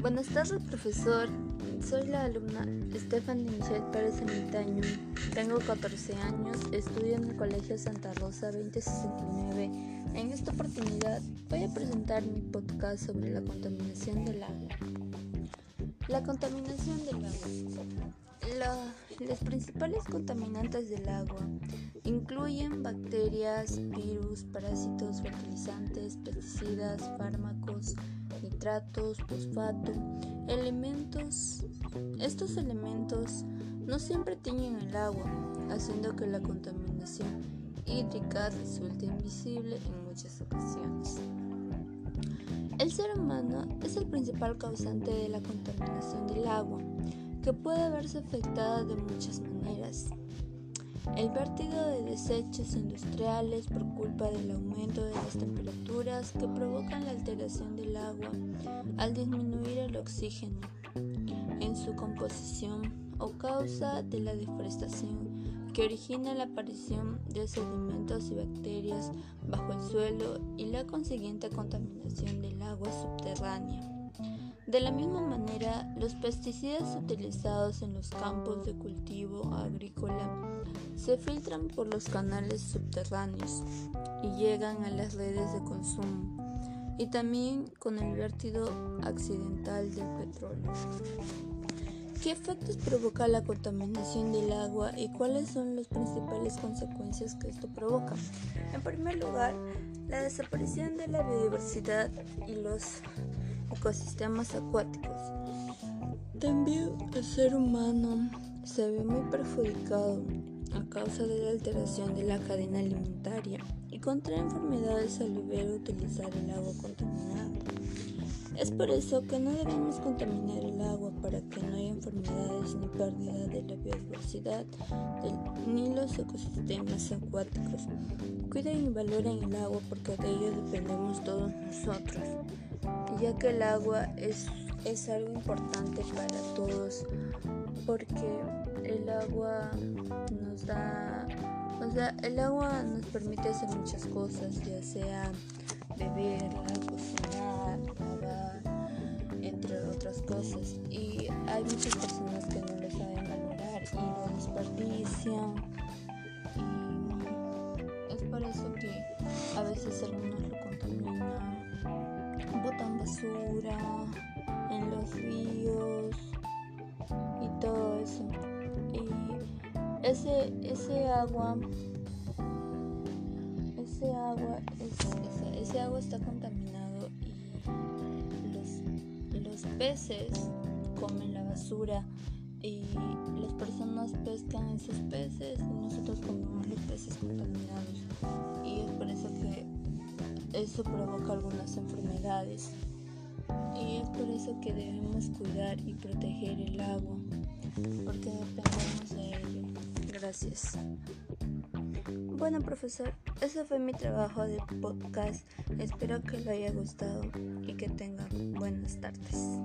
Buenas tardes, profesor. Soy la alumna Stephanie Michelle Pérez Ermitaño. Tengo 14 años, estudio en el Colegio Santa Rosa 2069. En esta oportunidad voy a presentar mi podcast sobre la contaminación del agua. La contaminación del agua. Los principales contaminantes del agua incluyen bacterias, virus, parásitos, fertilizantes, pesticidas, fármacos, nitratos, fosfato, elementos. Estos elementos no siempre tiñen el agua, haciendo que la contaminación hídrica resulte invisible en muchas ocasiones. El ser humano es el principal causante de la contaminación del agua, que puede verse afectada de muchas maneras. El vertido de desechos industriales por culpa del aumento de las temperaturas que provocan la alteración del agua al disminuir el oxígeno en su composición o causa de la deforestación que origina la aparición de sedimentos y bacterias bajo el suelo y la consiguiente contaminación del agua subterránea. De la misma manera, los pesticidas utilizados en los campos de cultivo agrícola se filtran por los canales subterráneos y llegan a las redes de consumo y también con el vertido accidental del petróleo. ¿Qué efectos provoca la contaminación del agua y cuáles son las principales consecuencias que esto provoca? En primer lugar, la desaparición de la biodiversidad y los ecosistemas acuáticos. También el ser humano se ve muy perjudicado a causa de la alteración de la cadena alimentaria y contrae enfermedades al beber utilizar el agua contaminada. Es por eso que no debemos contaminar el agua para que no haya enfermedades ni pérdida de la biodiversidad ni los ecosistemas acuáticos. Cuiden y valoren el agua porque de ello dependemos todos nosotros ya que el agua es, es algo importante para todos, porque el agua nos da, o sea, el agua nos permite hacer muchas cosas, ya sea beber, cocinar, lavar, entre otras cosas. Y hay muchas personas que no lo saben valorar y lo desperdician. Y es por eso que a veces algunos lo botan basura en los ríos y todo eso. Y ese, ese agua, ese agua, ese, ese agua está contaminado y los, los peces comen la basura y las personas pescan esos peces y nosotros comemos eso provoca algunas enfermedades y es por eso que debemos cuidar y proteger el agua porque dependemos de ello. Gracias. Bueno, profesor, ese fue mi trabajo de podcast. Espero que le haya gustado y que tenga buenas tardes.